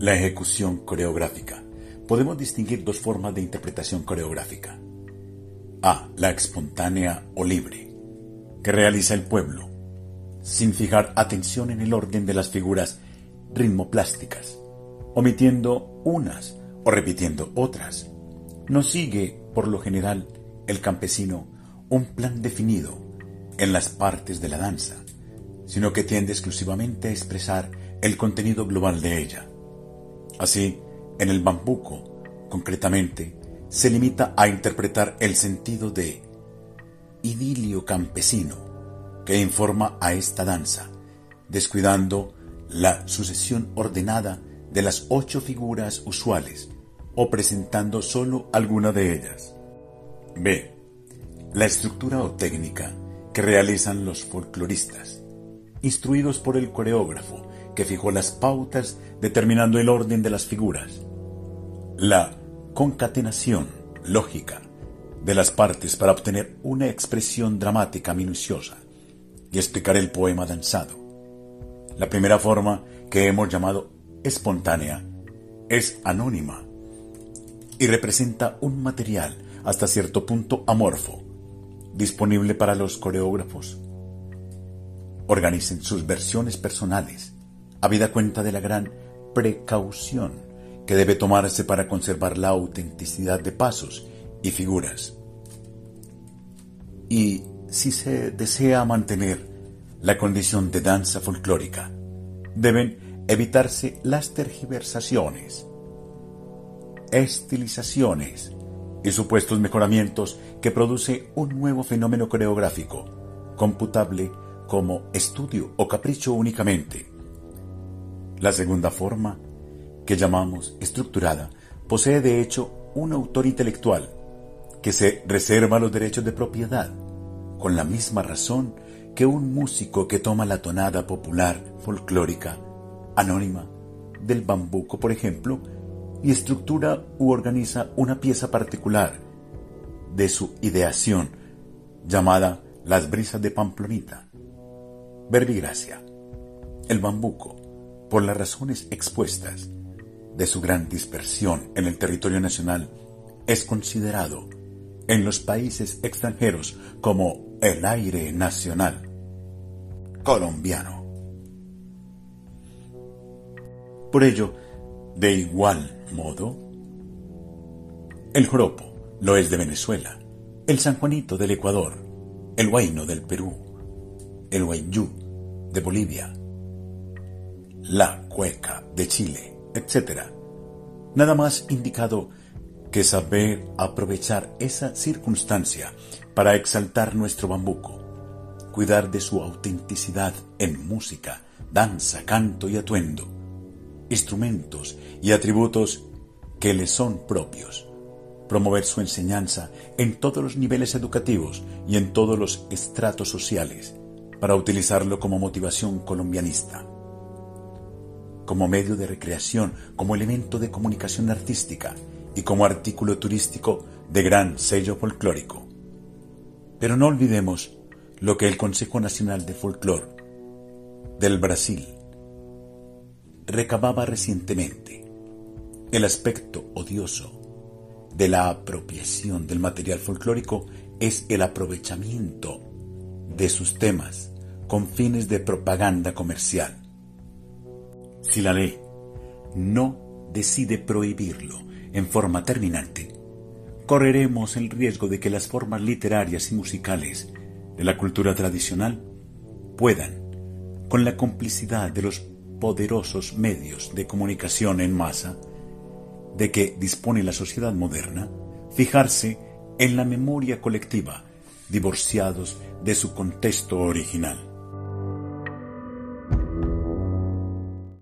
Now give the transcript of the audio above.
La ejecución coreográfica. Podemos distinguir dos formas de interpretación coreográfica. A. La espontánea o libre, que realiza el pueblo, sin fijar atención en el orden de las figuras ritmoplásticas, omitiendo unas o repitiendo otras. No sigue, por lo general, el campesino un plan definido en las partes de la danza, sino que tiende exclusivamente a expresar el contenido global de ella. Así, en el bambuco, concretamente, se limita a interpretar el sentido de idilio campesino que informa a esta danza, descuidando la sucesión ordenada de las ocho figuras usuales o presentando solo alguna de ellas. B. La estructura o técnica que realizan los folcloristas, instruidos por el coreógrafo que fijó las pautas determinando el orden de las figuras. La concatenación lógica de las partes para obtener una expresión dramática minuciosa y explicar el poema danzado. La primera forma que hemos llamado espontánea es anónima y representa un material hasta cierto punto amorfo, disponible para los coreógrafos. Organicen sus versiones personales habida cuenta de la gran precaución que debe tomarse para conservar la autenticidad de pasos y figuras. Y si se desea mantener la condición de danza folclórica, deben evitarse las tergiversaciones, estilizaciones y supuestos mejoramientos que produce un nuevo fenómeno coreográfico, computable como estudio o capricho únicamente, la segunda forma, que llamamos estructurada, posee de hecho un autor intelectual que se reserva los derechos de propiedad, con la misma razón que un músico que toma la tonada popular, folclórica, anónima, del bambuco, por ejemplo, y estructura u organiza una pieza particular de su ideación, llamada Las brisas de Pamplonita. Verbigracia. El bambuco por las razones expuestas de su gran dispersión en el territorio nacional, es considerado en los países extranjeros como el aire nacional colombiano. Por ello, de igual modo, el joropo lo es de Venezuela, el San Juanito del Ecuador, el huayno del Perú, el huayú de Bolivia, la cueca de Chile, etc. Nada más indicado que saber aprovechar esa circunstancia para exaltar nuestro bambuco, cuidar de su autenticidad en música, danza, canto y atuendo, instrumentos y atributos que le son propios, promover su enseñanza en todos los niveles educativos y en todos los estratos sociales, para utilizarlo como motivación colombianista como medio de recreación, como elemento de comunicación artística y como artículo turístico de gran sello folclórico. Pero no olvidemos lo que el Consejo Nacional de Folclore del Brasil recababa recientemente, el aspecto odioso de la apropiación del material folclórico es el aprovechamiento de sus temas con fines de propaganda comercial. Si la ley no decide prohibirlo en forma terminante, correremos el riesgo de que las formas literarias y musicales de la cultura tradicional puedan, con la complicidad de los poderosos medios de comunicación en masa de que dispone la sociedad moderna, fijarse en la memoria colectiva, divorciados de su contexto original.